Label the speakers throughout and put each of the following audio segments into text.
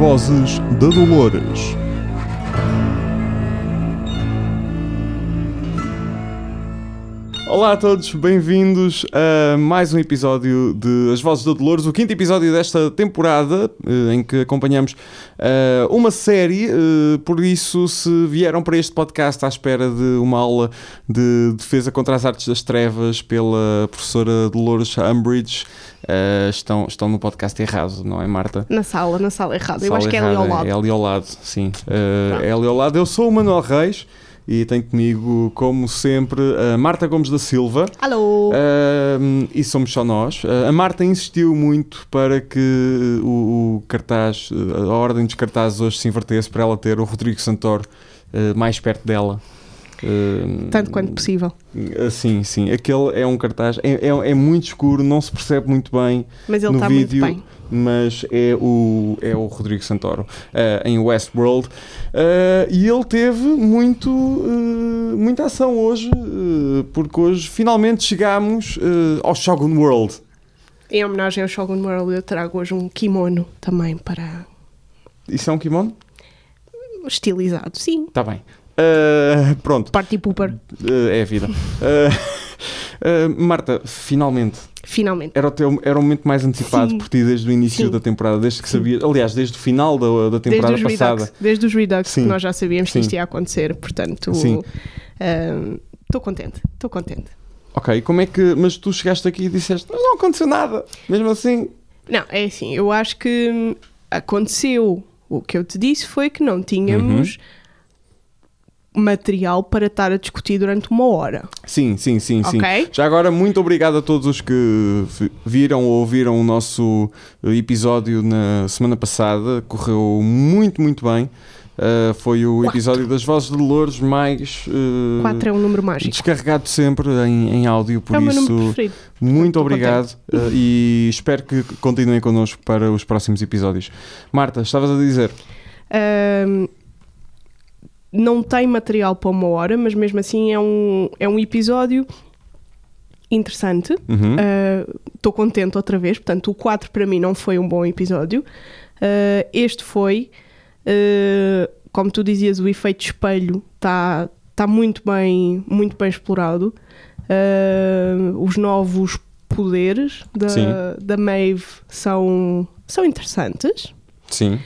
Speaker 1: vozes da Dolores. Olá a todos, bem-vindos a mais um episódio de As Vozes da Dolores, o quinto episódio desta temporada eh, em que acompanhamos eh, uma série. eh, Por isso, se vieram para este podcast à espera de uma aula de defesa contra as artes das trevas pela professora Dolores Umbridge, estão, estão no podcast errado, não é, Marta?
Speaker 2: Na sala, na sala errada. Eu acho que é ali ao
Speaker 1: errada,
Speaker 2: lado.
Speaker 1: É ali ao lado, sim. É ali ao lado. Eu sou o Manuel Reis e tenho comigo, como sempre, a Marta Gomes da Silva.
Speaker 2: Alô!
Speaker 1: Uh, e somos só nós. Uh, a Marta insistiu muito para que o, o cartaz, a ordem dos cartazes hoje se invertesse para ela ter o Rodrigo Santoro uh, mais perto dela.
Speaker 2: Tanto quanto possível.
Speaker 1: uh, Sim, sim. Aquele é um cartaz, é, é, é muito escuro, não se percebe muito bem
Speaker 2: Mas ele
Speaker 1: no
Speaker 2: está
Speaker 1: vídeo,
Speaker 2: muito bem.
Speaker 1: Mas é o, é o Rodrigo Santoro eh, em Westworld. Eh, e ele teve muito, eh, muita ação hoje, porque hoje finalmente chegámos ao Shogun World.
Speaker 2: Em homenagem ao Shogun World, eu trago hoje um kimono também para
Speaker 1: Isso é um kimono?
Speaker 2: estilizado. Sim,
Speaker 1: Está bem. Pronto,
Speaker 2: party pooper.
Speaker 1: É a vida. Marta, finalmente,
Speaker 2: Finalmente.
Speaker 1: era o, teu, era o momento mais antecipado
Speaker 2: Sim.
Speaker 1: por ti desde o início
Speaker 2: Sim.
Speaker 1: da temporada, desde que sabias, aliás, desde o final da, da
Speaker 2: Desde
Speaker 1: temporada
Speaker 2: os
Speaker 1: passada.
Speaker 2: Redux, desde os Redux que nós já sabíamos que isto ia acontecer, portanto
Speaker 1: Sim.
Speaker 2: estou contente, estou contente.
Speaker 1: Ok, como é que. Mas tu chegaste aqui e disseste, mas não aconteceu nada. Mesmo assim.
Speaker 2: Não, é assim, eu acho que hum, aconteceu. O que eu te disse foi que não tínhamos
Speaker 1: Uhum.
Speaker 2: Material para estar a discutir durante uma hora.
Speaker 1: Sim, sim, sim, sim. Já agora, muito obrigado a todos os que vi- viram ou ouviram o nosso eh, episódio na semana passada. Correu muito, muito bem. Uh, foi o
Speaker 2: Quatro.
Speaker 1: episódio das Vozes de Dolores mais uh,
Speaker 2: 4 é um número mágico.
Speaker 1: descarregado sempre em, em áudio. Por
Speaker 2: é
Speaker 1: isso, muito
Speaker 2: Estou
Speaker 1: obrigado uh, e espero que continuem connosco para os próximos episódios. Marta, estavas a dizer.
Speaker 2: Não tem material para uma hora, mas mesmo assim é um, é um episódio interessante.
Speaker 1: Uhum.
Speaker 2: Estou contente outra vez, portanto, o 4 para mim não foi um bom episódio. Ah, este foi, ah, como tu dizias, o efeito espelho está tá muito, bem, muito bem explorado. Os novos poderes
Speaker 1: Sim.
Speaker 2: da, da Maeve são, são interessantes.
Speaker 1: Sim.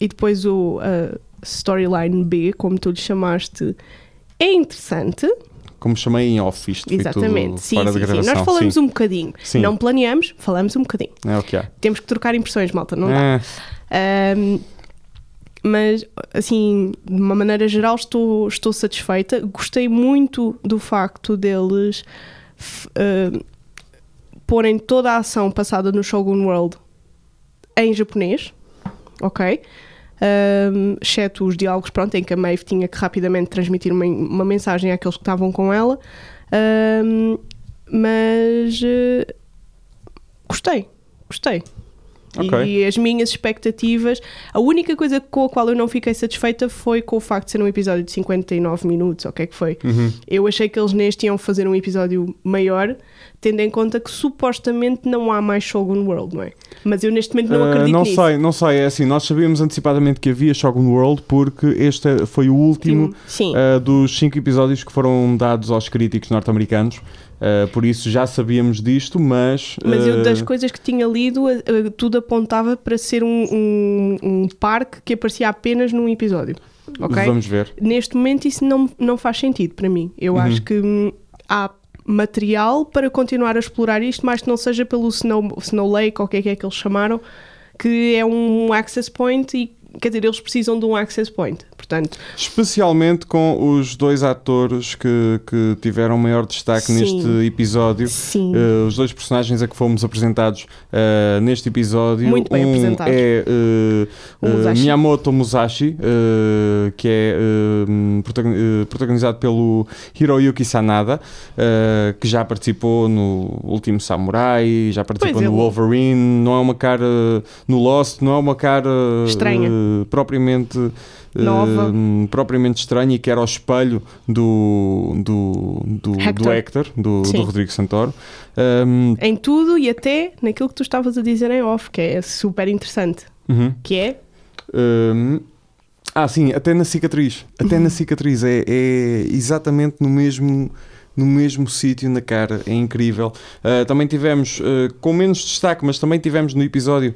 Speaker 2: E depois o uh, storyline B, como tu lhe chamaste, é interessante.
Speaker 1: Como chamei em off, isto
Speaker 2: Exatamente. Sim,
Speaker 1: fora
Speaker 2: sim,
Speaker 1: de
Speaker 2: sim.
Speaker 1: gravação.
Speaker 2: Nós falamos
Speaker 1: sim.
Speaker 2: um bocadinho.
Speaker 1: Sim.
Speaker 2: Não planeamos, falamos um bocadinho.
Speaker 1: É o que há.
Speaker 2: Temos que trocar impressões, malta, não dá.
Speaker 1: É,
Speaker 2: Um, mas, assim, de uma maneira geral, estou, estou satisfeita. Gostei muito do facto deles uh, porem toda a ação passada no Shogun World em japonês, ok? Um, exceto os diálogos, pronto, em que a Maeve tinha que rapidamente transmitir uma, uma mensagem àqueles que estavam com ela. Um, mas uh, gostei, gostei.
Speaker 1: Ok.
Speaker 2: E as minhas expectativas. A única coisa com a qual eu não fiquei satisfeita foi com o facto de ser um episódio de 59 minutos, ou o que é que foi.
Speaker 1: uhum.
Speaker 2: Eu achei que eles neste iam fazer um episódio maior, tendo em conta que supostamente não há mais Shogun World, não é? Mas eu neste momento não
Speaker 1: Ah,
Speaker 2: acredito
Speaker 1: não
Speaker 2: nisso.
Speaker 1: sei, não sei, é assim, nós sabíamos antecipadamente que havia Shogun World porque este foi o último ah, dos cinco episódios que foram dados aos críticos norte-americanos, Ah, por isso já sabíamos disto, mas...
Speaker 2: Mas eu,
Speaker 1: ah,
Speaker 2: das coisas que tinha lido, tudo apontava para ser um, um, um parque que aparecia apenas num episódio. Ok?
Speaker 1: Vamos ver.
Speaker 2: Neste momento isso não, não faz sentido para mim. Eu
Speaker 1: Uhum.
Speaker 2: acho que hum, há material para continuar a explorar isto, mas que não seja pelo Snow, Snow Lake, ou o que é que é que eles chamaram, que é um access point e quer dizer, eles precisam de um access point. Portanto,
Speaker 1: Especialmente com os dois atores que, que tiveram maior destaque
Speaker 2: Sim.
Speaker 1: neste episódio.
Speaker 2: sim.
Speaker 1: Uh, os dois personagens a que fomos apresentados uh, neste episódio.
Speaker 2: Muito bem
Speaker 1: um
Speaker 2: apresentados.
Speaker 1: é uh,
Speaker 2: Musashi.
Speaker 1: Miyamoto Musashi, que é protagon- protagonizado pelo Hiroyuki Sanada, que já participou no Último Samurai, já participou
Speaker 2: Pois,
Speaker 1: no
Speaker 2: ele-
Speaker 1: Wolverine. Não é uma cara no Lost, não é uma cara
Speaker 2: Estranha.
Speaker 1: uh, propriamente. uh,
Speaker 2: Nova.
Speaker 1: propriamente estranha e que era ao espelho do, do, do, do
Speaker 2: Hector.
Speaker 1: Hector, do, do Rodrigo Santoro. Um,
Speaker 2: Em tudo e até naquilo que tu estavas a dizer em off, que é super interessante.
Speaker 1: Uhum.
Speaker 2: que é
Speaker 1: Hum, ah, sim, até na cicatriz. Até na cicatriz. É, é exatamente no mesmo, no mesmo sítio na cara. É incrível. Uh, também tivemos, uh, com menos destaque, mas também tivemos no episódio.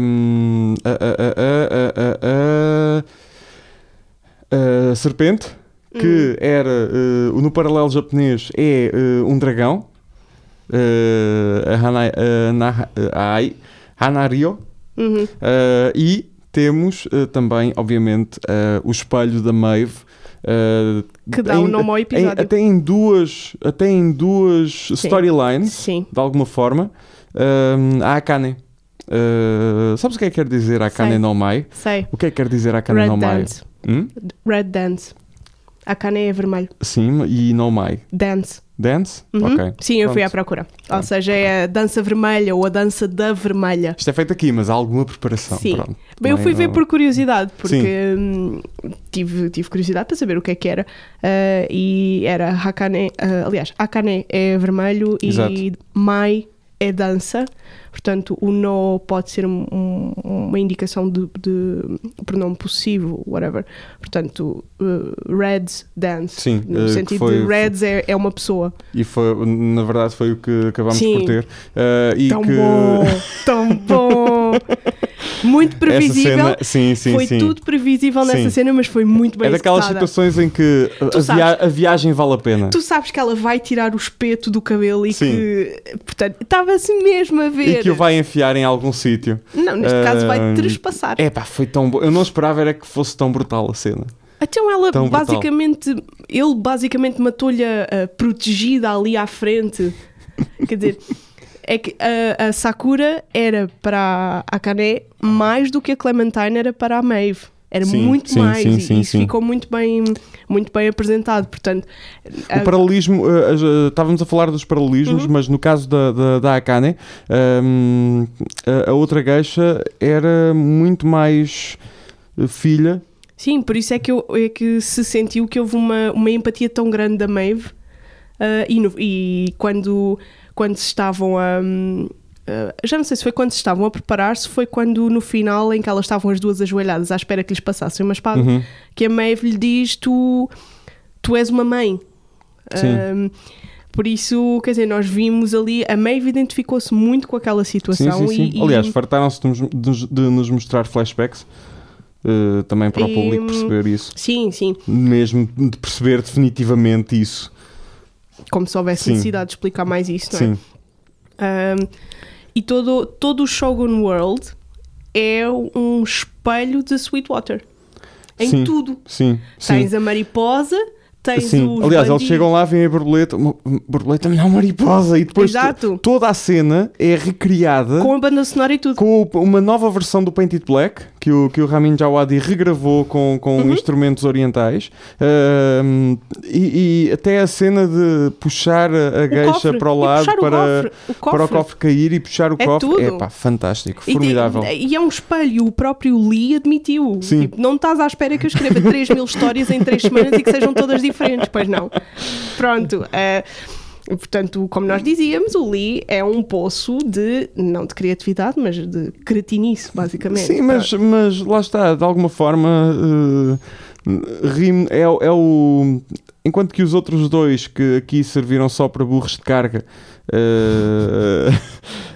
Speaker 1: um, a, a- a- a Serpente, que era uh, no paralelo japonês, é uh, um dragão. Uh, a Hanario.
Speaker 2: Uhum.
Speaker 1: Uh, e temos uh, também, obviamente, uh, o espelho da Maeve. uh,
Speaker 2: Que dá
Speaker 1: em-
Speaker 2: o nome ao
Speaker 1: em-
Speaker 2: episódio.
Speaker 1: até em duas, até em duas storylines, de alguma forma, um, a Akane. Uh, sabes o que é que quer dizer Akane
Speaker 2: Sei.
Speaker 1: no Mai?
Speaker 2: Sei.
Speaker 1: O que é que quer dizer Akane
Speaker 2: Red
Speaker 1: no Mai?
Speaker 2: Dance.
Speaker 1: Hum?
Speaker 2: Red Dance. A cana é vermelho.
Speaker 1: Sim, e no Mai.
Speaker 2: Dance.
Speaker 1: Dance?
Speaker 2: Uhum.
Speaker 1: Ok.
Speaker 2: Sim, eu fui
Speaker 1: Pronto.
Speaker 2: à procura. Ou
Speaker 1: Pronto.
Speaker 2: seja, é a dança vermelha ou a dança da vermelha.
Speaker 1: Isto é feito aqui, mas há alguma preparação.
Speaker 2: Sim.
Speaker 1: Pronto.
Speaker 2: Bem, eu fui ver por curiosidade, porque hum, tive, tive curiosidade para saber o que é que era. Ah, e era Hakane, ah, aliás, Hakane é vermelho
Speaker 1: Exato.
Speaker 2: e Mai é dança. Portanto, o no pode ser um- um- uma indicação de, de pronome possível, whatever. Portanto, uh, Reds dance.
Speaker 1: Sim,
Speaker 2: no
Speaker 1: que
Speaker 2: sentido
Speaker 1: foi-
Speaker 2: de Reds é, é uma pessoa.
Speaker 1: E foi, na verdade foi o que acabámos
Speaker 2: Sim.
Speaker 1: por ter. Uh,
Speaker 2: tão
Speaker 1: que
Speaker 2: bom! Tão bom! Muito previsível.
Speaker 1: Cena, sim, sim,
Speaker 2: foi
Speaker 1: sim.
Speaker 2: tudo previsível nessa cena, mas foi muito bem
Speaker 1: é daquelas
Speaker 2: executada.
Speaker 1: situações em que a, via- a viagem vale a pena.
Speaker 2: Tu sabes que ela vai tirar o espeto do cabelo e
Speaker 1: Sim.
Speaker 2: que, portanto, estava-se mesmo a ver.
Speaker 1: Que o vai enfiar em algum sítio.
Speaker 2: Não, neste caso vai trespassar.
Speaker 1: É pá, foi tão bom. Eu não esperava era que fosse tão brutal a cena.
Speaker 2: Então ela
Speaker 1: tão brutal.
Speaker 2: basicamente, ele basicamente matou-lhe protegida ali à frente. Quer dizer, é que a, a Sakura era para a Akane mais do que a Clementine era para a Maeve. Era
Speaker 1: Sim,
Speaker 2: muito
Speaker 1: sim,
Speaker 2: mais
Speaker 1: sim,
Speaker 2: e
Speaker 1: sim,
Speaker 2: isso ficou muito bem, muito bem apresentado. Portanto,
Speaker 1: O
Speaker 2: a-
Speaker 1: paralelismo, uh, uh, estávamos a falar dos paralelismos,
Speaker 2: Uhum.
Speaker 1: mas no caso da, da, da Akane, um, a, a outra geisha era muito mais uh, filha.
Speaker 2: Sim, por isso é que, eu, é que se sentiu que houve uma, uma empatia tão grande da Maeve ah, e, no- e quando, quando se estavam a. ah, já não sei se foi quando se estavam a preparar, se foi quando no final em que elas estavam as duas ajoelhadas à espera que lhes passassem uma espada,
Speaker 1: Uhum.
Speaker 2: que a Maeve lhe diz: Tu, tu és uma mãe.
Speaker 1: Sim.
Speaker 2: Ahm, por isso, quer dizer, nós vimos ali, a Maeve identificou-se muito com aquela
Speaker 1: Sim,
Speaker 2: situação
Speaker 1: sim, sim.
Speaker 2: e, e-
Speaker 1: Aliás, fartaram-se de, nos- de nos- de nos mostrar flashbacks uh, também para o
Speaker 2: E,
Speaker 1: público
Speaker 2: hum,
Speaker 1: perceber isso.
Speaker 2: sim, sim,
Speaker 1: Mesmo de perceber definitivamente isso.
Speaker 2: como se houvesse
Speaker 1: Sim.
Speaker 2: necessidade de explicar mais isso, não é?
Speaker 1: Sim.
Speaker 2: Um, e todo, todo o Shogun World é um espelho de Sweetwater. Em
Speaker 1: Sim,
Speaker 2: tudo.
Speaker 1: Sim. sim.
Speaker 2: Tens a mariposa, tens
Speaker 1: Sim.
Speaker 2: os
Speaker 1: Aliás, eles
Speaker 2: bandidos.
Speaker 1: chegam lá, vêm a borboleta, borboleta, não, mariposa, e depois
Speaker 2: Exato.
Speaker 1: to- toda a cena é recriada
Speaker 2: com a banda sonora e tudo.
Speaker 1: com uma nova versão do Painted Black que o, que o Ramin Djawadi regravou com, com
Speaker 2: Uhum.
Speaker 1: instrumentos orientais e, e até a cena de puxar a, a
Speaker 2: O
Speaker 1: geisha
Speaker 2: cofre,
Speaker 1: para o lado
Speaker 2: puxar o
Speaker 1: para,
Speaker 2: cofre, o
Speaker 1: para o
Speaker 2: cofre.
Speaker 1: cofre cair e puxar o
Speaker 2: É
Speaker 1: cofre
Speaker 2: tudo.
Speaker 1: é pá, fantástico,
Speaker 2: E,
Speaker 1: formidável.
Speaker 2: tem- e é um espelho, o próprio Lee admitiu.
Speaker 1: Sim.
Speaker 2: Tipo, não estás à espera que eu escreva 3 mil histórias em 3 semanas e que sejam todas diferentes, pois não. Pronto. Portanto, como nós dizíamos, o Lee é um poço de, não de criatividade, mas de cretinice, basicamente.
Speaker 1: Sim, mas, mas lá está, de alguma forma eh, rime- é, é o. Enquanto que os outros dois que aqui serviram só para burros de carga. Eh,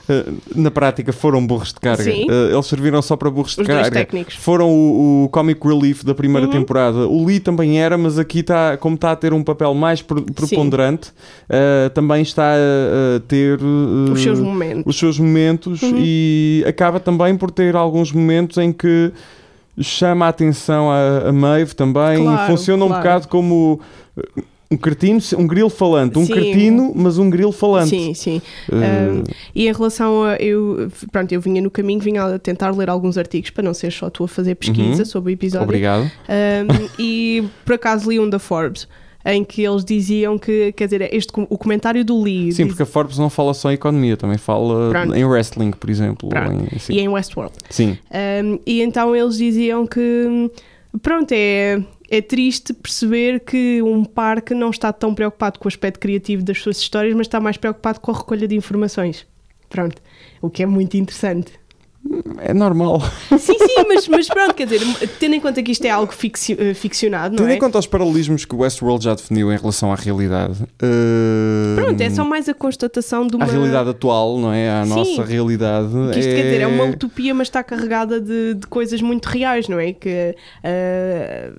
Speaker 1: eh, na prática foram burros de carga. Eh, eles serviram só para burros de
Speaker 2: Os dois
Speaker 1: carga. Foram o, o comic relief da primeira
Speaker 2: Uhum.
Speaker 1: temporada. O Lee também era, mas aqui está, como está a ter um papel mais pre- preponderante, eh, também está a, ter
Speaker 2: Os seus momentos.
Speaker 1: os seus momentos
Speaker 2: Uhum.
Speaker 1: e acaba também por ter alguns momentos em que chama a atenção a, a Maeve também
Speaker 2: Claro,
Speaker 1: funciona um
Speaker 2: claro.
Speaker 1: bocado como uh, um cretino, um grilo falante, um
Speaker 2: Sim.
Speaker 1: cretino, mas um grilo falante.
Speaker 2: Sim, sim.
Speaker 1: Uh,
Speaker 2: Um, e em relação a. Eu, pronto, eu vinha no caminho, vinha a tentar ler alguns artigos para não ser só tu a fazer pesquisa
Speaker 1: Uhum.
Speaker 2: sobre o episódio.
Speaker 1: Obrigado.
Speaker 2: Um, e por acaso li um da Forbes em que eles diziam que, quer dizer, este, o comentário do Lee
Speaker 1: Sim,
Speaker 2: diz-
Speaker 1: porque a Forbes não fala só em economia, também fala
Speaker 2: Pronto.
Speaker 1: em wrestling, por exemplo. Em-
Speaker 2: e em Westworld.
Speaker 1: Sim.
Speaker 2: Um, e então eles diziam que, pronto, é, é triste perceber que um parque não está tão preocupado com o aspecto criativo das suas histórias, mas está mais preocupado com a recolha de informações. Pronto, o que é muito interessante.
Speaker 1: É normal.
Speaker 2: Sim, sim, mas, mas pronto, quer dizer, tendo em conta que isto é algo eh, ficcionado, não
Speaker 1: Tendo
Speaker 2: é?
Speaker 1: em conta os paralelismos que o Westworld já definiu em relação à realidade. eh,
Speaker 2: Pronto, é só mais a constatação de uma.
Speaker 1: À realidade atual, não é? À
Speaker 2: Sim.
Speaker 1: nossa realidade.
Speaker 2: Que isto quer dizer, é uma utopia, mas está carregada de, de coisas muito reais, não é? Que eh,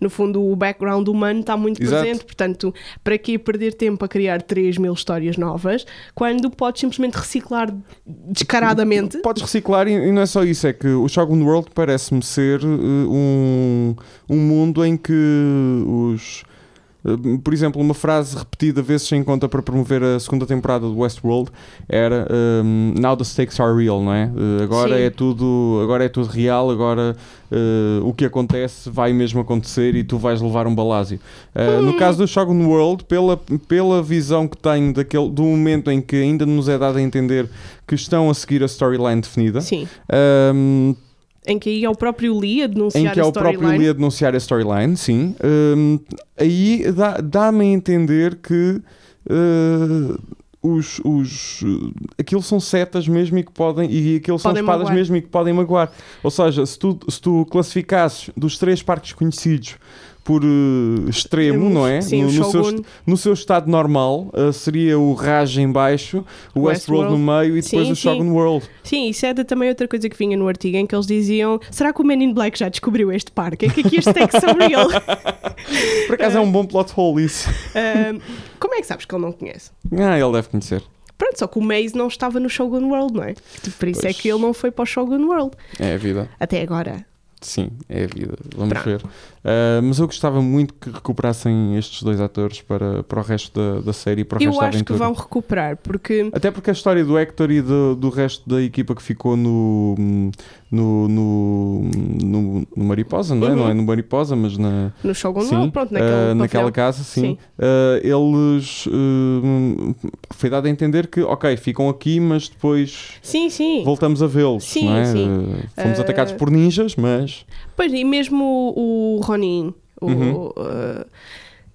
Speaker 2: no fundo o background humano está muito
Speaker 1: Exato.
Speaker 2: presente, portanto, para que perder tempo a criar 3 mil histórias novas quando podes simplesmente reciclar descaradamente?
Speaker 1: Podes reciclar e, não é só isso, é que o Shogun World parece-me ser eh, um, um mundo em que os. Eh, Por exemplo, uma frase repetida vezes em conta para promover a segunda temporada do Westworld era um, Now the stakes are real, não é? Eh, agora
Speaker 2: Sim.
Speaker 1: é tudo agora é tudo real, agora eh, o que acontece vai mesmo acontecer e tu vais levar um balásio. Eh, No caso do Shogun World, pela, pela visão que tenho daquele, do momento em que ainda nos é dado a entender que estão a seguir a storyline definida,
Speaker 2: Sim.
Speaker 1: um,
Speaker 2: Em que aí é o próprio Lee a denunciar
Speaker 1: em que é
Speaker 2: a
Speaker 1: o próprio
Speaker 2: storyline.
Speaker 1: Lee a denunciar a storyline, sim. Um, aí dá- dá-me a entender que uh, os, os, aquilo são setas mesmo e que podem e aquilo são
Speaker 2: Podem
Speaker 1: espadas
Speaker 2: magoar.
Speaker 1: mesmo e que podem magoar. Ou seja, se tu, se tu classificasses dos três parques conhecidos por uh, extremo, não é?
Speaker 2: Sim,
Speaker 1: no, no seu, no seu estado normal uh, seria o Raj em baixo, o Westworld, no meio e depois
Speaker 2: Sim,
Speaker 1: o
Speaker 2: sim.
Speaker 1: Shogun World.
Speaker 2: Sim, isso é de- também outra coisa que vinha no artigo em que eles diziam: será que o Men in Black já descobriu este parque? É que aqui os takes são real.
Speaker 1: Por acaso é um bom plot hole isso.
Speaker 2: Ahm, como é que sabes que ele não conhece?
Speaker 1: Ah, ele deve conhecer.
Speaker 2: Pronto, só que o Maze não estava no Shogun World, não é? Por isso é
Speaker 1: Pois.
Speaker 2: que ele não foi para o Shogun World.
Speaker 1: É a vida.
Speaker 2: Até agora.
Speaker 1: Sim, é a vida. Vamos
Speaker 2: Pronto.
Speaker 1: ver. Ah, mas eu gostava muito que recuperassem estes dois atores para, para o resto da, da série e para o
Speaker 2: Eu
Speaker 1: resto da
Speaker 2: acho que
Speaker 1: aventura.
Speaker 2: vão recuperar, porque.
Speaker 1: Até porque a história do Hector e do, do resto da equipa que ficou no, no, no, no, no Mariposa, não é?
Speaker 2: Uhum.
Speaker 1: Não é no Mariposa, mas na,
Speaker 2: No Shogun
Speaker 1: sim,
Speaker 2: World, pronto,
Speaker 1: ah, naquela
Speaker 2: pavilhão.
Speaker 1: casa, sim.
Speaker 2: Sim.
Speaker 1: Ah, eles foi dado a entender que, ok, ficam aqui, mas depois
Speaker 2: Sim, sim.
Speaker 1: voltamos a vê-los.
Speaker 2: Sim,
Speaker 1: é?
Speaker 2: sim.
Speaker 1: Fomos atacados por ninjas, mas
Speaker 2: Pois, e mesmo o, o Ronin, o,
Speaker 1: Uhum.
Speaker 2: uh,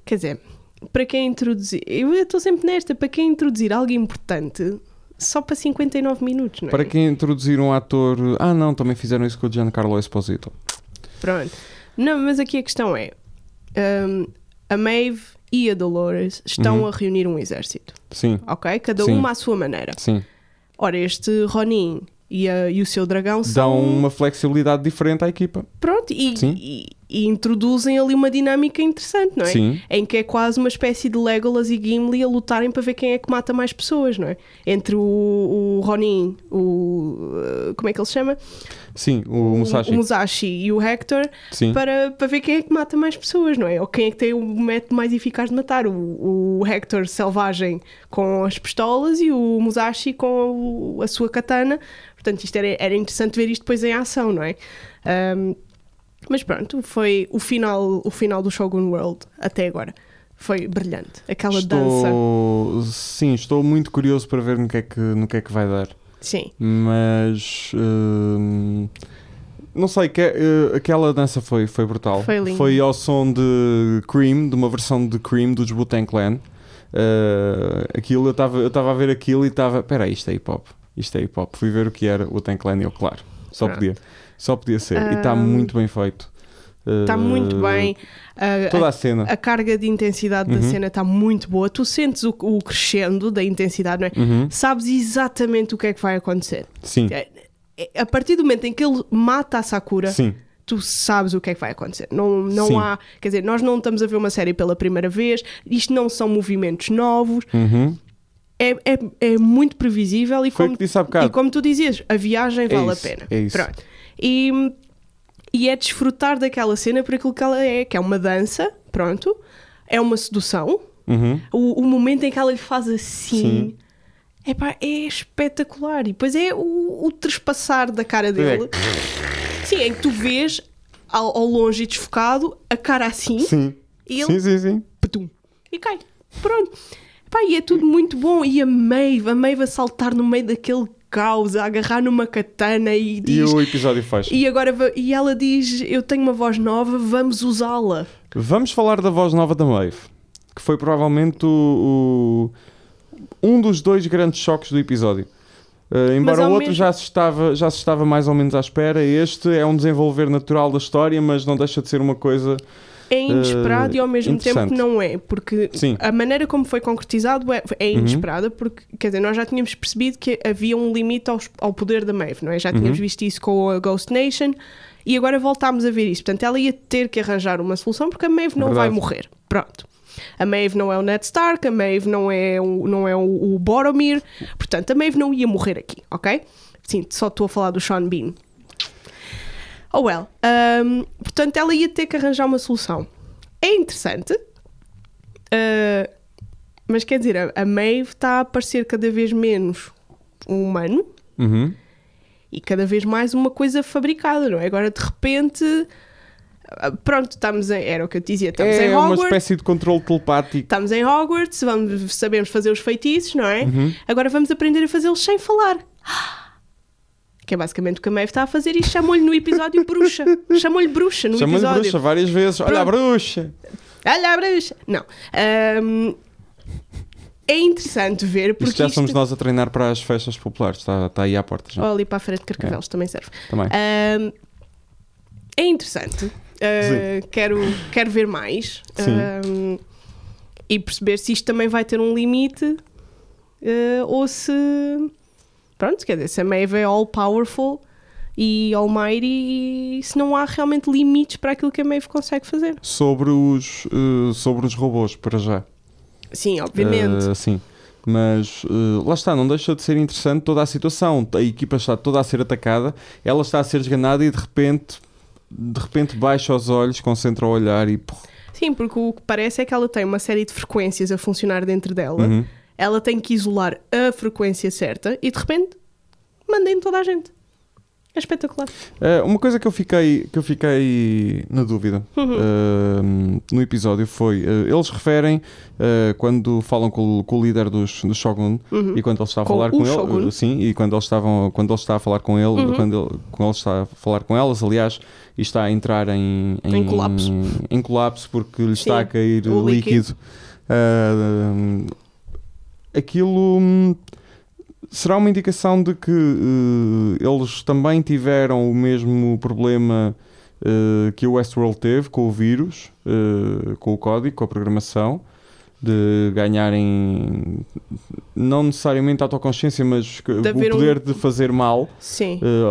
Speaker 2: quer dizer, para quem introduzir, eu estou sempre nesta, para quem introduzir algo importante, só para 59 minutos, não é?
Speaker 1: Para quem introduzir um ator. Ah, não, também fizeram isso com o Giancarlo Esposito.
Speaker 2: Pronto. Não, mas aqui a questão é: um, a Maeve e a Dolores estão
Speaker 1: Uhum.
Speaker 2: a reunir um exército,
Speaker 1: Sim,
Speaker 2: ok? Cada
Speaker 1: Sim.
Speaker 2: uma à sua maneira.
Speaker 1: sim.
Speaker 2: Ora, este Ronin e, a- e o seu dragão são.
Speaker 1: Dão uma flexibilidade diferente à equipa.
Speaker 2: Pronto, e, e- e introduzem ali uma dinâmica interessante, não é?
Speaker 1: Sim.
Speaker 2: Em que é quase uma espécie de Legolas e Gimli a lutarem para ver quem é que mata mais pessoas, não é? Entre o, o Ronin, o. uh, como é que ele se chama?
Speaker 1: Sim, o Musashi.
Speaker 2: O Musashi e o Hector,
Speaker 1: Sim.
Speaker 2: para, para ver quem é que mata mais pessoas, não é? Ou quem é que tem o método mais eficaz de matar. O, o Hector selvagem com as pistolas e o Musashi com a sua katana. Portanto, isto era, era interessante ver isto depois em ação, não é? Ahm, mas pronto, foi o final, o final do Shogun World até agora. Foi brilhante. Aquela dança.
Speaker 1: Estou... Sim, estou muito curioso para ver no que é que, no que, é que vai dar.
Speaker 2: Sim.
Speaker 1: Mas. hum, não sei, que, eh, aquela dança foi, foi brutal.
Speaker 2: Foi linda.
Speaker 1: ao som de Cream, de uma versão de Cream dos Wu-Tang Clan. Eh, aquilo, eu estava eu a ver aquilo e estava. Espera isto é hip hop. Isto é hip hop. Fui ver o que era o Wu-Tang Clan e eu, claro, só
Speaker 2: Pronto.
Speaker 1: podia. Só podia ser. E está
Speaker 2: Ah,
Speaker 1: muito bem feito.
Speaker 2: Está muito bem. Ah,
Speaker 1: Toda a cena.
Speaker 2: a carga de intensidade da
Speaker 1: Uhum.
Speaker 2: cena está muito boa. Tu sentes o, o crescendo da intensidade, não é?
Speaker 1: Uhum.
Speaker 2: Sabes exatamente o que é que vai acontecer.
Speaker 1: Sim,
Speaker 2: É- é- A partir do momento em que ele mata a Sakura,
Speaker 1: sim.
Speaker 2: tu sabes o que é que vai acontecer. Não, não
Speaker 1: Sim.
Speaker 2: há. Quer dizer, nós não estamos a ver uma série pela primeira vez, isto não são movimentos novos,
Speaker 1: Uhum.
Speaker 2: é, é, é muito previsível e
Speaker 1: Foi
Speaker 2: como,
Speaker 1: que disse há
Speaker 2: e como tu dizias, a viagem vale
Speaker 1: isso,
Speaker 2: a pena.
Speaker 1: é isso.
Speaker 2: Pronto. E, e é desfrutar daquela cena por aquilo que ela é, que é uma dança, pronto, é uma sedução.
Speaker 1: Uhum.
Speaker 2: O, o momento em que ela lhe faz assim.
Speaker 1: Sim.
Speaker 2: Epá, é espetacular. E depois é o, o trespassar da cara
Speaker 1: é.
Speaker 2: dele. Sim, em que tu vês ao, ao longe e desfocado a cara assim
Speaker 1: Sim.
Speaker 2: e ele
Speaker 1: Sim, sim, sim.
Speaker 2: patum, e cai. Pronto. Epá, e é tudo muito bom. E a Maeve, a Maeve a saltar no meio daquele caos, a agarrar numa katana e
Speaker 1: E
Speaker 2: diz.
Speaker 1: o episódio fecha.
Speaker 2: E agora e ela diz: Eu tenho uma voz nova, vamos usá-la.
Speaker 1: Vamos falar da voz nova da Maeve, que foi provavelmente o, o- um dos dois grandes choques do episódio. Uh, embora o outro
Speaker 2: mesmo-
Speaker 1: já, se estava, já se estava mais ou menos à espera, este é um desenvolver natural da história, mas não deixa de ser uma coisa.
Speaker 2: É inesperado
Speaker 1: Eh,
Speaker 2: e ao mesmo tempo não é, porque
Speaker 1: Sim.
Speaker 2: a maneira como foi concretizado é, é
Speaker 1: Uhum.
Speaker 2: inesperada, porque quer dizer, nós já tínhamos percebido que havia um limite aos- ao poder da Maeve, não é? Já tínhamos
Speaker 1: Uhum.
Speaker 2: visto isso com a Ghost Nation e agora voltámos a ver isso. Portanto, ela ia ter que arranjar uma solução porque a Maeve não vai
Speaker 1: Verdade.
Speaker 2: morrer. Pronto. A Maeve não é o Ned Stark, a Maeve não é o, não é o, o Boromir, portanto, a Maeve não ia morrer aqui, ok? Sim, só estou a falar do Sean Bean. Oh well. Ahm, portanto, ela ia ter que arranjar uma solução. É interessante, ah, mas quer dizer, a, a Maeve está a parecer cada vez menos um humano
Speaker 1: Uhum.
Speaker 2: e cada vez mais uma coisa fabricada, não é? Agora, de repente, ah, pronto, estamos em. Era o que eu te dizia, estamos em
Speaker 1: É uma
Speaker 2: Hogwarts.
Speaker 1: espécie de controle telepático.
Speaker 2: Estamos em Hogwarts, vamos, sabemos fazer os feitiços, não é?
Speaker 1: Uhum.
Speaker 2: Agora vamos aprender a fazê-los sem falar. Que é basicamente o que a Maeve está a fazer e chamou-lhe no episódio bruxa. Chamou-lhe bruxa no
Speaker 1: Chama-lhe
Speaker 2: episódio.
Speaker 1: bruxa várias vezes. Olha a bruxa!
Speaker 2: Olha a bruxa! Não. Ahm, é interessante ver porque
Speaker 1: Isto já
Speaker 2: isto...
Speaker 1: somos nós a treinar para as festas populares. Está, está aí à porta já.
Speaker 2: Oh, ali para a Feira de Carcavelos também serve.
Speaker 1: Também.
Speaker 2: Ahm, é interessante. Ah, quero, quero ver mais. Ahm, e perceber se isto também vai ter um limite ah, ou se. Pronto, quer dizer, se a Maeve é all powerful e almighty e se não há realmente limites para aquilo que a Maeve consegue fazer.
Speaker 1: Sobre, os, eh, sobre os robôs, para já.
Speaker 2: Sim, obviamente.
Speaker 1: Eh, sim. Mas eh, lá está, não deixa de ser interessante toda a situação. A equipa está toda a ser atacada, ela está a ser esganada e de repente, de repente baixa os olhos, concentra o olhar e.
Speaker 2: Sim, porque o que parece é que ela tem uma série de frequências a funcionar dentro dela.
Speaker 1: uhum.
Speaker 2: Ela tem que isolar a frequência certa e de repente mandem toda a gente. É espetacular.
Speaker 1: Eh, uma coisa que eu fiquei, que eu fiquei na dúvida
Speaker 2: Uhum.
Speaker 1: eh, no episódio foi: eh, eles referem quando falam com, o- com o líder dos, do Shogun
Speaker 2: Uhum.
Speaker 1: e quando ele está a
Speaker 2: Com
Speaker 1: falar com
Speaker 2: Shogun.
Speaker 1: ele, sim, e quando eles estavam, quando ele está a falar com ele,
Speaker 2: Uhum.
Speaker 1: quando, ele, quando ele está a falar com elas, aliás, e está a entrar em,
Speaker 2: Em colapso.
Speaker 1: em colapso porque lhe está
Speaker 2: Sim,
Speaker 1: a cair
Speaker 2: o líquido.
Speaker 1: líquido. Aquilo hum, será uma indicação de que eh, eles também tiveram o mesmo problema eh, que o Westworld teve com o vírus, eh, com o código, com a programação, de ganharem não necessariamente autoconsciência, mas
Speaker 2: De
Speaker 1: o
Speaker 2: haver um-
Speaker 1: poder de fazer mal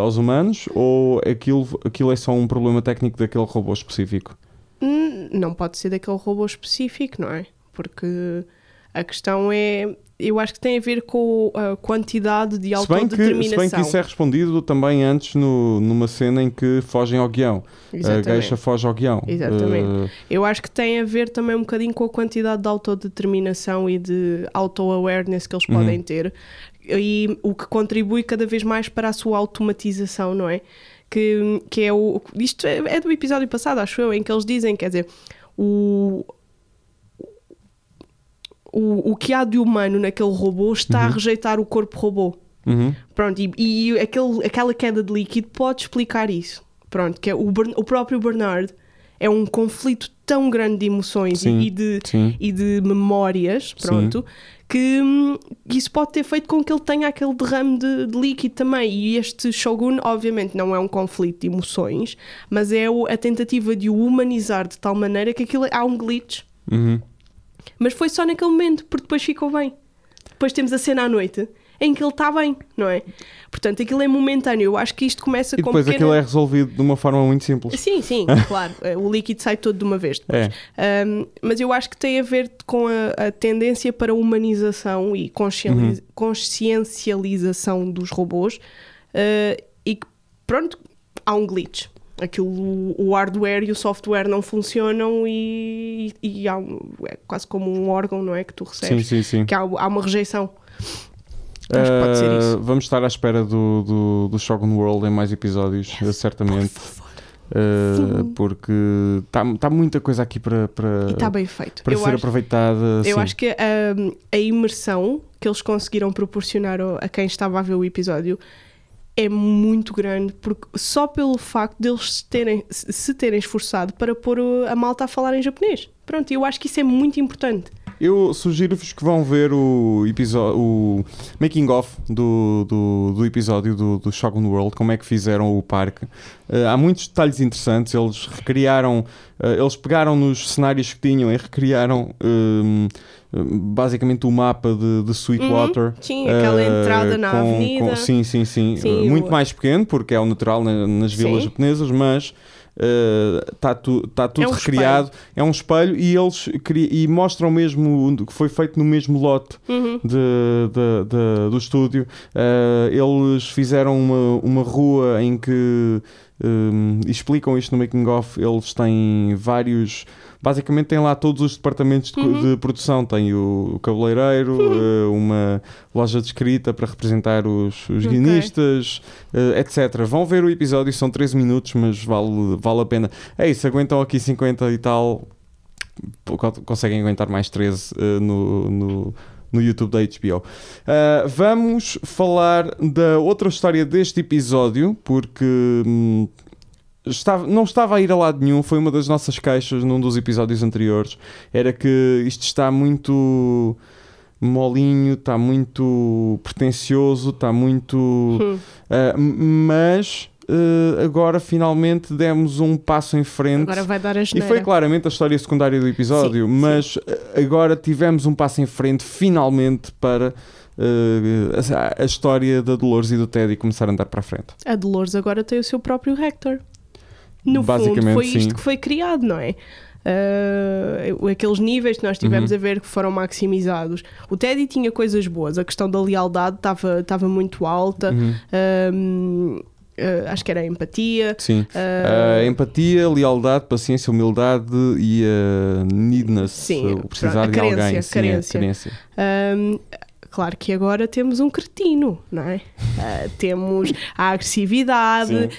Speaker 1: aos humanos, ou aquilo, aquilo é só um problema técnico daquele robô específico?
Speaker 2: Hum, Não pode ser daquele robô específico, não é? Porque a questão é. Eu acho que tem a ver com a quantidade de
Speaker 1: Se bem, que,
Speaker 2: autodeterminação.
Speaker 1: se bem que isso é respondido também antes no, numa cena em que fogem ao guião. A
Speaker 2: Exatamente.
Speaker 1: geisha foge ao guião.
Speaker 2: Exatamente.
Speaker 1: Eh,
Speaker 2: Eu acho que tem a ver também um bocadinho com a quantidade de autodeterminação e de auto-awareness que eles
Speaker 1: Uhum.
Speaker 2: podem ter e o que contribui cada vez mais para a sua automatização, não é? Que, que é o. Isto é, é do episódio passado, acho eu, em que eles dizem, quer dizer, o. O, o que há de humano naquele robô está a
Speaker 1: Uhum.
Speaker 2: rejeitar o corpo robô.
Speaker 1: uhum.
Speaker 2: Pronto, e, e aquele, aquela queda de líquido pode explicar isso. Pronto, que é o, o próprio Bernard é um conflito tão grande de emoções
Speaker 1: Sim,
Speaker 2: e, de,
Speaker 1: Sim.
Speaker 2: e de memórias, pronto, que hum, isso pode ter feito com que ele tenha aquele derrame de, de líquido também. E este Shogun, obviamente, não é um conflito de emoções, mas é o- a tentativa de o humanizar de tal maneira que aquilo há um glitch.
Speaker 1: Uhum.
Speaker 2: Mas foi só naquele momento, porque depois ficou bem. Depois temos a cena à noite em que ele está bem, não é? Portanto, aquilo é momentâneo. Eu acho que isto começa
Speaker 1: E
Speaker 2: com
Speaker 1: depois
Speaker 2: pequena...
Speaker 1: aquilo é resolvido de uma forma muito simples.
Speaker 2: Sim, sim, claro. O líquido sai todo de uma vez depois.
Speaker 1: É.
Speaker 2: Um, mas eu acho que tem a ver com a, a tendência para a humanização e consciencializ- consciencialização dos robôs uh, e que, pronto, há um glitch. Aquilo, o hardware e o software não funcionam e, e há um- é quase como um órgão, não é? Que tu
Speaker 1: Sim,
Speaker 2: recebes.
Speaker 1: sim, sim.
Speaker 2: Que há, há uma rejeição. Acho que pode ser isso.
Speaker 1: Vamos estar à espera do, do, do Shogun World em mais episódios, eh, certamente.
Speaker 2: Sim.
Speaker 1: porque está tá muita coisa aqui para, para,
Speaker 2: está bem feito.
Speaker 1: para ser
Speaker 2: acho,
Speaker 1: aproveitada.
Speaker 2: eu
Speaker 1: sim.
Speaker 2: acho que um, a imersão que eles conseguiram proporcionar a quem estava a ver o episódio é muito grande, porque só pelo facto deles se terem, se terem esforçado para pôr a malta a falar em japonês. Pronto, eu acho que isso é muito importante.
Speaker 1: Eu sugiro-vos que vão ver o episódio, o making of do, do, do episódio do, do Shogun World, como é que fizeram o parque. Uh, há muitos detalhes interessantes. Eles recriaram, uh, eles pegaram nos cenários que tinham e recriaram um, basicamente o mapa de, de Sweetwater.
Speaker 2: Uhum, sim, aquela uh, entrada na
Speaker 1: com,
Speaker 2: avenida.
Speaker 1: com- sim, sim, sim.
Speaker 2: Sim,
Speaker 1: muito
Speaker 2: o-
Speaker 1: mais pequeno, porque é o natural na- nas vilas
Speaker 2: Sim.
Speaker 1: japonesas, mas está tu, tá tudo
Speaker 2: É um
Speaker 1: recriado. É um espelho e eles e mostram mesmo que foi feito no mesmo lote
Speaker 2: Uhum.
Speaker 1: de, de- de- do estúdio. Uh, eles fizeram uma, uma rua em que um, explicam isto no making of. Eles têm vários. Basicamente têm lá todos os departamentos de,
Speaker 2: Uhum.
Speaker 1: de produção. Tem o, o cabeleireiro, uh, uma loja de escrita para representar os, os
Speaker 2: Ok.
Speaker 1: guionistas, uh, etc. Vão ver o episódio, são 13 minutos, mas vale, vale a pena. É isso, aguentam aqui 50 e tal. Conseguem aguentar mais 13 uh, no- no, no YouTube da HBO. Uh, vamos falar da outra história deste episódio, porque hum, estava, não estava a ir a lado nenhum, foi uma das nossas queixas num dos episódios anteriores. Era que isto está muito molinho, está muito pretencioso, está muito.
Speaker 2: Hum.
Speaker 1: uh, mas. Uh, agora finalmente demos um passo em frente
Speaker 2: Agora vai dar a
Speaker 1: e foi claramente a história secundária do episódio,
Speaker 2: Sim,
Speaker 1: mas eh, agora tivemos um passo em frente, finalmente, para eh, a, a história da Dolores e do Teddy começar a andar para a frente.
Speaker 2: A Dolores agora tem o seu próprio Hector. No fundo,
Speaker 1: Basicamente,
Speaker 2: foi isto
Speaker 1: sim.
Speaker 2: que foi criado, não é? Uh, aqueles níveis que nós tivemos
Speaker 1: Uhum.
Speaker 2: a ver que foram maximizados. O Teddy tinha coisas boas, a questão da lealdade estava estava muito alta,
Speaker 1: Uhum.
Speaker 2: um, uh, acho que era a empatia.
Speaker 1: Sim.
Speaker 2: uh,
Speaker 1: empatia, lealdade, paciência, humildade e a needness,
Speaker 2: Sim,
Speaker 1: o precisar
Speaker 2: a
Speaker 1: de alguém.
Speaker 2: carência,
Speaker 1: Sim, a
Speaker 2: carência.
Speaker 1: carência.
Speaker 2: Um, claro que agora temos um cretino, não é? Uh, temos a agressividade,
Speaker 1: Sim.
Speaker 2: uh,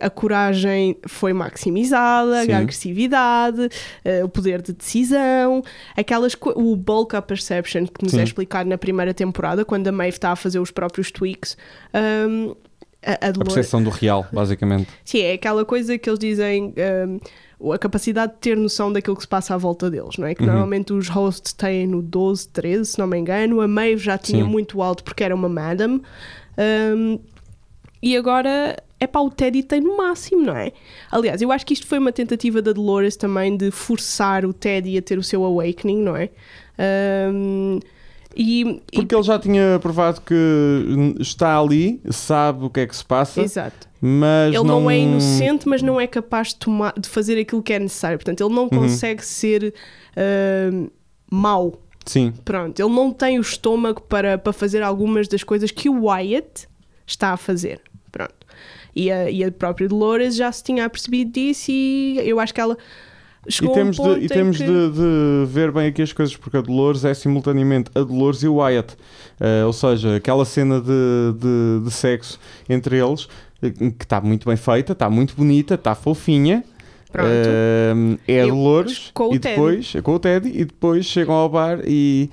Speaker 2: a coragem foi maximizada,
Speaker 1: Sim.
Speaker 2: a agressividade, uh, o poder de decisão, aquelas o bulk up perception que nos
Speaker 1: Sim.
Speaker 2: é explicado na primeira temporada, quando a Maeve está a fazer os próprios tweaks. Um, a, a
Speaker 1: A percepção do real, basicamente.
Speaker 2: Sim, é aquela coisa que eles dizem, um, a capacidade de ter noção daquilo que se passa à volta deles, não é? Que
Speaker 1: Uhum.
Speaker 2: normalmente os hosts têm no 12, 13, se não me engano. A Maeve já tinha
Speaker 1: Sim.
Speaker 2: muito alto porque era uma madam. Um, e agora, é pá, o Teddy tem no máximo, não é? Aliás, eu acho que isto foi uma tentativa da Dolores também de forçar o Teddy a ter o seu awakening, não é? Um, e, e-
Speaker 1: Porque ele já tinha provado que está ali, sabe o que é que se passa,
Speaker 2: Exato.
Speaker 1: mas
Speaker 2: Ele
Speaker 1: não...
Speaker 2: não... é inocente, mas não é capaz de, tomar, de fazer aquilo que é necessário. Portanto, ele não consegue ser ah, mau.
Speaker 1: Sim,
Speaker 2: Pronto, ele não tem o estômago para, para fazer algumas das coisas que o Wyatt está a fazer. Pronto. E a, e a própria Dolores já se tinha apercebido disso e eu acho que ela
Speaker 1: E
Speaker 2: chegou
Speaker 1: temos,
Speaker 2: a um
Speaker 1: de, e
Speaker 2: em
Speaker 1: temos
Speaker 2: que...
Speaker 1: de, de ver bem aqui as coisas, porque a Dolores é simultaneamente a Dolores e o Wyatt. Eh, ou seja, aquela cena de, de, de sexo entre eles, eh, que está muito bem feita, está muito bonita, está fofinha.
Speaker 2: Pronto.
Speaker 1: Eh, é a
Speaker 2: Eu-
Speaker 1: Dolores
Speaker 2: com
Speaker 1: e
Speaker 2: Teddy.
Speaker 1: depois, com o Teddy e depois chegam ao bar e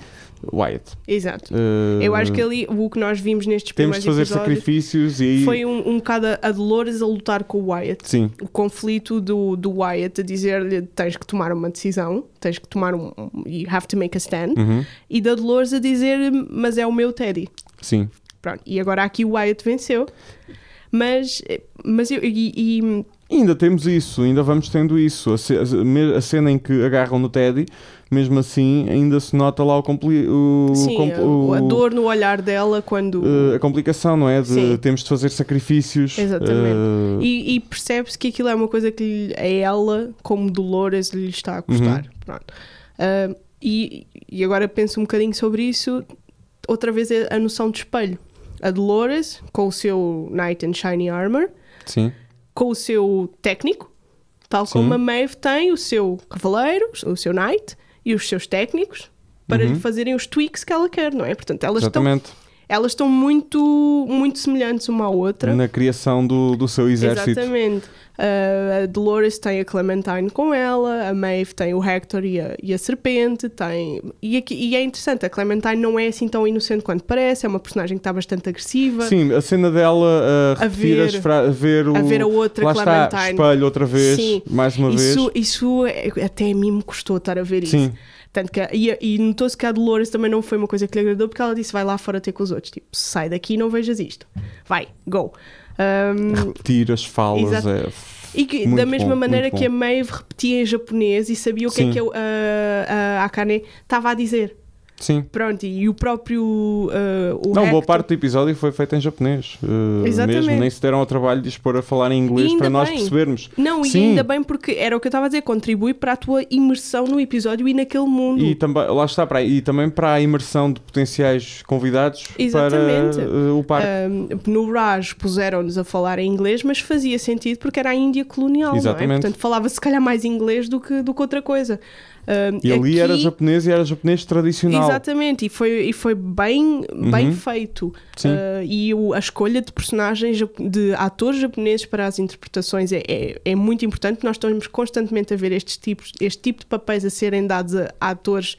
Speaker 1: Wyatt.
Speaker 2: Exato.
Speaker 1: Eh,
Speaker 2: Eu acho que ali o que nós vimos nestes
Speaker 1: temos
Speaker 2: primeiros
Speaker 1: de fazer sacrifícios e
Speaker 2: foi um, um bocado a Dolores a lutar com o Wyatt.
Speaker 1: sim,
Speaker 2: o conflito do, do Wyatt a dizer-lhe tens que tomar uma decisão, tens que tomar um. um- You have to make a stand.
Speaker 1: uhum,
Speaker 2: E da Dolores a dizer mas é o meu Teddy.
Speaker 1: sim.
Speaker 2: Pronto. E agora aqui o Wyatt venceu. Mas, mas eu. E, e-
Speaker 1: E ainda temos isso, ainda vamos tendo isso. A, cena em que agarram no Teddy, mesmo assim, ainda se nota lá o, compli o,
Speaker 2: sim,
Speaker 1: compl-
Speaker 2: a, a
Speaker 1: o-
Speaker 2: dor no olhar dela quando.
Speaker 1: eh, a complicação, não é? De
Speaker 2: Sim.
Speaker 1: temos de fazer sacrifícios.
Speaker 2: Exatamente.
Speaker 1: eh,
Speaker 2: E, e percebe-se que aquilo é uma coisa que a ela, como Dolores, lhe está a custar.
Speaker 1: Uhum.
Speaker 2: Pronto. Ah, e, e agora penso um bocadinho sobre isso. Outra vez é a noção de espelho. A Dolores, com o seu Knight and Shiny Armor,
Speaker 1: sim,
Speaker 2: com o seu técnico, tal
Speaker 1: Sim.
Speaker 2: como a Maeve tem o seu cavaleiro, o seu Knight e os seus técnicos para
Speaker 1: Uhum.
Speaker 2: lhe fazerem os tweaks que ela quer, não é? Portanto, elas estão,
Speaker 1: exatamente.
Speaker 2: Elas estão muito, muito semelhantes uma à outra.
Speaker 1: Na criação do, do seu exército.
Speaker 2: Exatamente. Uh, a Dolores tem a Clementine com ela, a Maeve tem o Hector e a, e a Serpente, tem... E, aqui- e é interessante, a Clementine não é assim tão inocente quanto parece, é uma personagem que está bastante agressiva.
Speaker 1: Sim, a cena dela a
Speaker 2: A ver-
Speaker 1: fra- a ver o.
Speaker 2: a ver a outra
Speaker 1: lá está,
Speaker 2: Clementine.
Speaker 1: espelho outra vez,
Speaker 2: Sim.
Speaker 1: mais uma
Speaker 2: Isso,
Speaker 1: vez.
Speaker 2: isso é- até a mim me custou estar a ver isso. Tanto que, e, e notou-se que a Dolores também não foi uma coisa que lhe agradou, porque ela disse: vai lá fora ter com os outros. Tipo, sai daqui e não vejas isto. Vai, go. Um,
Speaker 1: Repetir as falas
Speaker 2: Exato.
Speaker 1: é.
Speaker 2: e que, da mesma
Speaker 1: bom,
Speaker 2: maneira que a. Maeve repetia em japonês e sabia o que
Speaker 1: Sim.
Speaker 2: é que eu, a, a Akane estava a dizer.
Speaker 1: Sim.
Speaker 2: Pronto, e o próprio. uh, o
Speaker 1: Não, boa parte do episódio foi feita em japonês. uh,
Speaker 2: Exatamente.
Speaker 1: Mesmo, nem se deram ao trabalho de expor a falar em inglês para nós
Speaker 2: bem.
Speaker 1: percebermos.
Speaker 2: Não, e
Speaker 1: Sim.
Speaker 2: ainda bem porque era o que eu estava a dizer, contribui para a tua imersão no episódio e naquele mundo.
Speaker 1: E também, lá está, para, e também para a imersão de potenciais convidados
Speaker 2: Exatamente.
Speaker 1: para uh, o parque.
Speaker 2: Um, no Raj puseram-nos a falar em inglês, mas fazia sentido porque era a Índia colonial, não é?
Speaker 1: Exatamente.
Speaker 2: Portanto, falava se calhar mais inglês do que, do que outra coisa. Um,
Speaker 1: e ali era
Speaker 2: aqui-
Speaker 1: japonês e era japonês tradicional.
Speaker 2: Exatamente, e foi, e foi bem, bem
Speaker 1: Uhum.
Speaker 2: feito. Uh, e o- a escolha de personagens, de atores japoneses para as interpretações é, é, é muito importante. Nós estamos constantemente a ver estes tipos, este tipo de papéis a serem dados a, a atores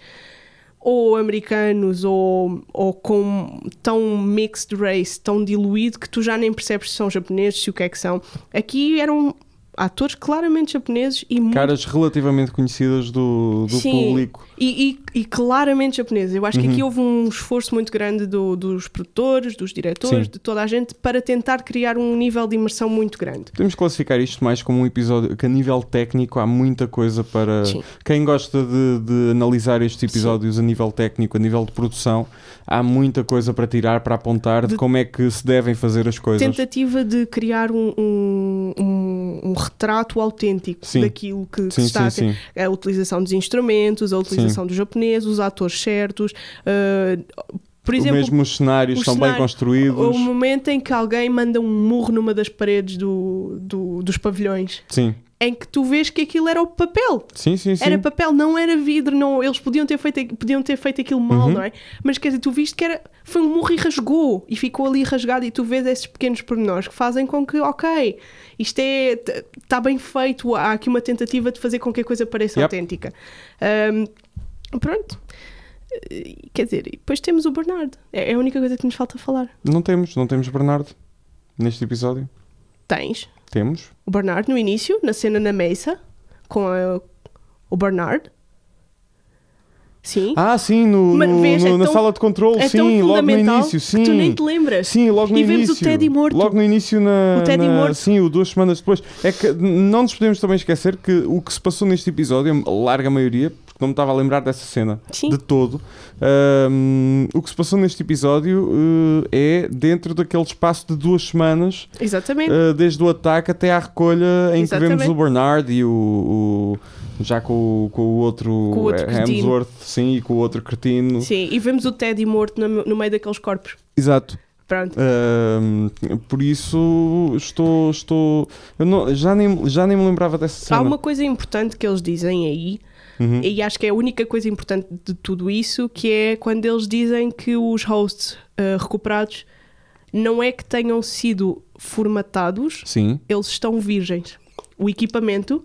Speaker 2: ou americanos ou, ou com tão mixed race, tão diluído que tu já nem percebes se são japoneses, se o que é que são. Aqui eram atores claramente japoneses e muito
Speaker 1: Caras relativamente conhecidas do, do
Speaker 2: Sim.
Speaker 1: público.
Speaker 2: e, e- e claramente japoneses. Eu acho que
Speaker 1: Uhum.
Speaker 2: aqui houve um esforço muito grande do- dos produtores, dos diretores,
Speaker 1: Sim.
Speaker 2: de toda a gente, para tentar criar um nível de imersão muito grande.
Speaker 1: Podemos classificar isto mais como um episódio que, a nível técnico, há muita coisa para.
Speaker 2: Sim.
Speaker 1: Quem gosta de, de analisar estes episódios a nível técnico, a nível de produção, há muita coisa para tirar, para apontar de,
Speaker 2: De-
Speaker 1: como é que se devem fazer as coisas.
Speaker 2: Tentativa de criar um, um, um- um retrato autêntico
Speaker 1: Sim.
Speaker 2: daquilo que, que
Speaker 1: Sim,
Speaker 2: se está a ter. A utilização dos instrumentos, a utilização dos japoneses, os atores certos. uh, por exemplo,
Speaker 1: Mesmo os cenários
Speaker 2: os
Speaker 1: são bem construídos.
Speaker 2: o momento em que alguém manda um murro numa das paredes do, do- dos pavilhões,
Speaker 1: Sim.
Speaker 2: Em que tu vês que aquilo era o papel.
Speaker 1: Sim, sim, sim.
Speaker 2: Era papel, não era vidro, não, eles podiam ter feito, podiam ter feito aquilo mal,
Speaker 1: Uhum.
Speaker 2: não é? Mas quer dizer, tu viste que era, foi um murro e rasgou e ficou ali rasgado e tu vês esses pequenos pormenores que fazem com que, ok, isto é, está bem feito, há aqui uma tentativa de fazer com que a coisa pareça
Speaker 1: Yep.
Speaker 2: autêntica. Ahm, pronto. Quer dizer, e depois temos o Bernardo. É a única coisa que nos falta falar.
Speaker 1: Não temos, não temos Bernardo neste episódio.
Speaker 2: Tens
Speaker 1: Temos.
Speaker 2: o Bernardo no início, na cena na mesa, com a- o Bernardo. Sim.
Speaker 1: Ah, sim, no,
Speaker 2: Mas
Speaker 1: no-
Speaker 2: vês,
Speaker 1: no-
Speaker 2: é
Speaker 1: na
Speaker 2: tão-
Speaker 1: sala de controle,
Speaker 2: é
Speaker 1: sim, logo no início, sim.
Speaker 2: tu nem te lembras.
Speaker 1: Sim, logo no
Speaker 2: E vemos o
Speaker 1: início.
Speaker 2: Teddy morto.
Speaker 1: Logo no início na.
Speaker 2: O Teddy
Speaker 1: na-
Speaker 2: morto.
Speaker 1: Sim, o duas semanas depois. É que não nos podemos também esquecer que o que se passou neste episódio, a larga maioria, porque não me estava a lembrar dessa cena
Speaker 2: Sim.
Speaker 1: de todo, hum, o que se passou neste episódio eh, é dentro daquele espaço de duas semanas,
Speaker 2: Exatamente.
Speaker 1: eh, desde o ataque até à recolha, em que vemos
Speaker 2: Exatamente.
Speaker 1: o Bernard e o. o- já com, o- com o outro,
Speaker 2: Com o outro
Speaker 1: eh. Hemsworth, sim, e com o outro cretino.
Speaker 2: Sim, e vemos o Teddy morto no, no meio daqueles corpos.
Speaker 1: Exato.
Speaker 2: Pronto.
Speaker 1: Ahm, por isso estou. estou eu não, já, nem, já nem me lembrava dessa cena.
Speaker 2: Há uma coisa importante que eles dizem aí,
Speaker 1: Uhum.
Speaker 2: e acho que é a única coisa importante de tudo isso, que é quando eles dizem que os hosts ah, recuperados não é que tenham sido formatados,
Speaker 1: Sim,
Speaker 2: eles estão virgens. O equipamento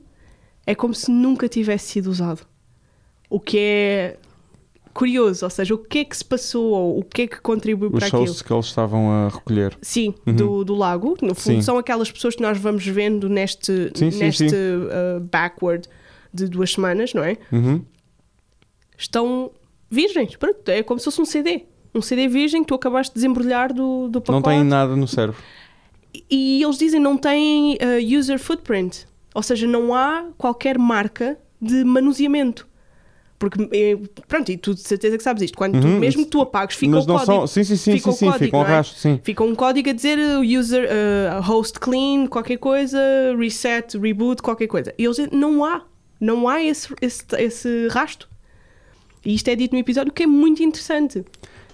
Speaker 2: é como se nunca tivesse sido usado. O que é curioso, ou seja, o que é que se passou, ou o que é que contribuiu para
Speaker 1: os
Speaker 2: aquilo.
Speaker 1: shows que eles estavam a recolher.
Speaker 2: Sim,
Speaker 1: Uhum.
Speaker 2: do, do lago. No fundo,
Speaker 1: Sim.
Speaker 2: são aquelas pessoas que nós vamos vendo neste,
Speaker 1: sim,
Speaker 2: neste
Speaker 1: sim.
Speaker 2: uh, backward de duas semanas, não é?
Speaker 1: Uhum.
Speaker 2: Estão virgens. Pronto, é como se fosse um CD. Um CD virgem que tu acabaste de desembrulhar do, do
Speaker 1: Não
Speaker 2: pacote.
Speaker 1: têm nada no cérebro.
Speaker 2: E eles dizem não têm uh, user footprint. Ou seja, não há qualquer marca de manuseamento. Porque, eh, pronto, e tu de certeza que sabes isto. Quando tu,
Speaker 1: Uhum.
Speaker 2: mesmo que tu apagues, fica
Speaker 1: Mas
Speaker 2: o
Speaker 1: não
Speaker 2: código.
Speaker 1: são. Sim, sim, sim,
Speaker 2: Fica
Speaker 1: sim, sim,
Speaker 2: código,
Speaker 1: fica um
Speaker 2: não é?
Speaker 1: rastro, sim.
Speaker 2: Fica um código a dizer uh, user, uh, host clean, qualquer coisa, reset, reboot, qualquer coisa. E eles dizem, não há. Não há esse, esse, esse rasto. E isto é dito no episódio que é muito interessante.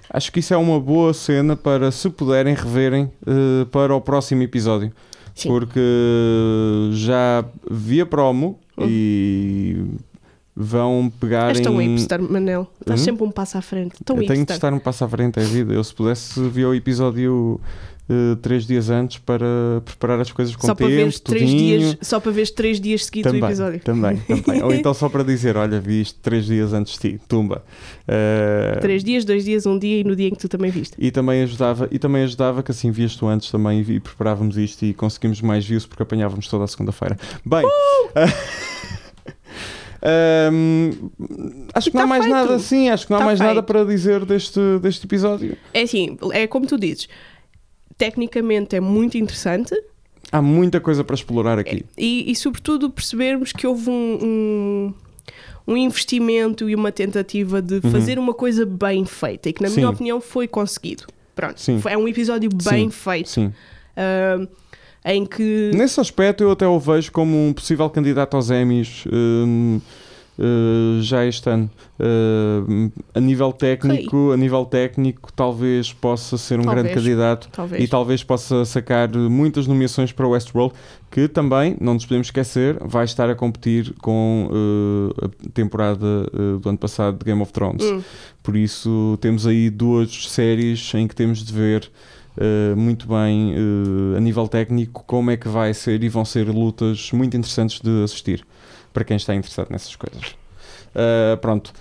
Speaker 1: Acho que isso é uma boa cena para, se puderem, reverem eh, para o próximo episódio.
Speaker 2: Sim.
Speaker 1: Porque já vi a promo
Speaker 2: Uhum.
Speaker 1: e vão pegar
Speaker 2: És tão
Speaker 1: em...
Speaker 2: hipster, Manel. Estás
Speaker 1: Hum?
Speaker 2: sempre um passo à frente. Tão
Speaker 1: Eu tenho de
Speaker 2: hipster.
Speaker 1: estar um passo à frente é vida. Eu, se pudesse, via o episódio eh, três dias antes para preparar as coisas com
Speaker 2: Só para
Speaker 1: tempo,
Speaker 2: veres três dias, só para veres três dias seguidos o episódio.
Speaker 1: também, também. Ou então só para dizer, olha, vi isto três dias antes de ti, tumba. Eh,
Speaker 2: Três dias, dois dias, um dia e no dia em que tu também viste.
Speaker 1: E também ajudava, e também ajudava que assim vias tu antes também e preparávamos isto e conseguimos mais views porque apanhávamos toda a segunda-feira. Bem, Ahm, acho que não há mais
Speaker 2: feito.
Speaker 1: nada assim, acho que não há
Speaker 2: Tá
Speaker 1: mais nada
Speaker 2: feito.
Speaker 1: para dizer deste, deste episódio.
Speaker 2: É assim, é como tu dizes, tecnicamente é muito interessante
Speaker 1: Há muita coisa para explorar aqui.
Speaker 2: e, e sobretudo percebermos que houve um, um, um investimento e uma tentativa de fazer uma coisa bem feita e que na
Speaker 1: Sim.
Speaker 2: minha opinião foi conseguido. Pronto,
Speaker 1: Sim.
Speaker 2: foi- é um episódio bem
Speaker 1: Sim,
Speaker 2: feito.
Speaker 1: Sim.
Speaker 2: ah, em que
Speaker 1: Nesse aspecto, eu até o vejo como um possível candidato aos Emmys hum, uh, já este ano. Uh, a nível técnico, a nível técnico, talvez possa ser um
Speaker 2: Talvez.
Speaker 1: grande candidato
Speaker 2: talvez
Speaker 1: e talvez possa sacar muitas nomeações para o Westworld, que também, não nos podemos esquecer, vai estar a competir com uh, a temporada uh, do ano passado de Game of Thrones.
Speaker 2: Hum,
Speaker 1: Por isso, temos aí duas séries em que temos de ver uh, muito bem, a nível técnico, como é que vai ser e vão ser lutas muito interessantes de assistir para quem está interessado nessas coisas. Uh, pronto,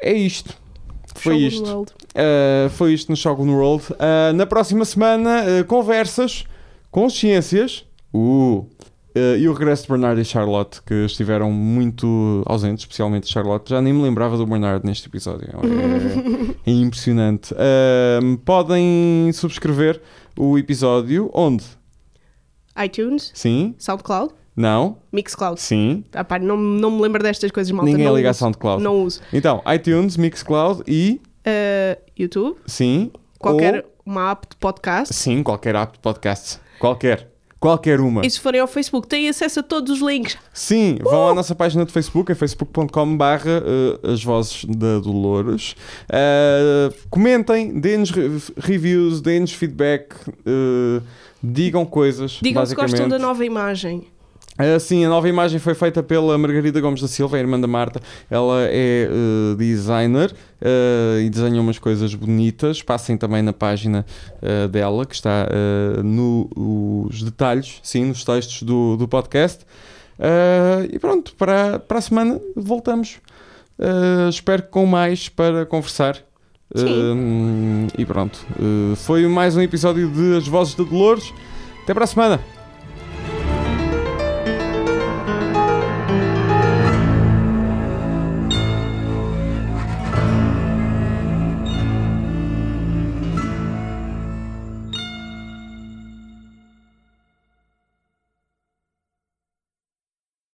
Speaker 1: é isto. Foi
Speaker 2: Shogun
Speaker 1: isto.
Speaker 2: World.
Speaker 1: Uh, foi isto no Shogun World. Uh, na próxima semana, conversas, consciências uh, e o regresso de Bernardo e Charlotte, que estiveram muito ausentes, especialmente Charlotte. Já nem me lembrava do Bernardo neste episódio. É, é impressionante. Podem subscrever o episódio onde?
Speaker 2: iTunes,
Speaker 1: Sim?
Speaker 2: SoundCloud,
Speaker 1: Não?
Speaker 2: Mixcloud.
Speaker 1: Sim?
Speaker 2: Ah, pá, não, não me lembro destas coisas, malta.
Speaker 1: Ninguém
Speaker 2: não
Speaker 1: liga a
Speaker 2: uso.
Speaker 1: SoundCloud.
Speaker 2: Não uso.
Speaker 1: Então, iTunes, Mixcloud e.
Speaker 2: Ah, YouTube,
Speaker 1: Sim?
Speaker 2: qualquer
Speaker 1: Ou-
Speaker 2: uma app de podcast.
Speaker 1: Sim, qualquer app de podcast. Qualquer. Qualquer uma.
Speaker 2: E se forem ao Facebook, têm acesso a todos os links.
Speaker 1: Sim, vão à nossa página de Facebook, é facebook.com barra eh, as vozes da Dolores. Eh, comentem, deem-nos re- reviews, deem-nos feedback, eh, digam coisas,
Speaker 2: Digam se gostam da nova imagem.
Speaker 1: Ah, sim, a nova imagem foi feita pela Margarida Gomes da Silva, a irmã da Marta. Ela é eh, designer eh, e desenha umas coisas bonitas. Passem também na página eh, dela, que está nos detalhes, sim, nos textos do, do podcast. E pronto, para, para a semana voltamos. Espero que com mais para conversar. E pronto, foi mais um episódio de As Vozes de Dolores. Até para a semana!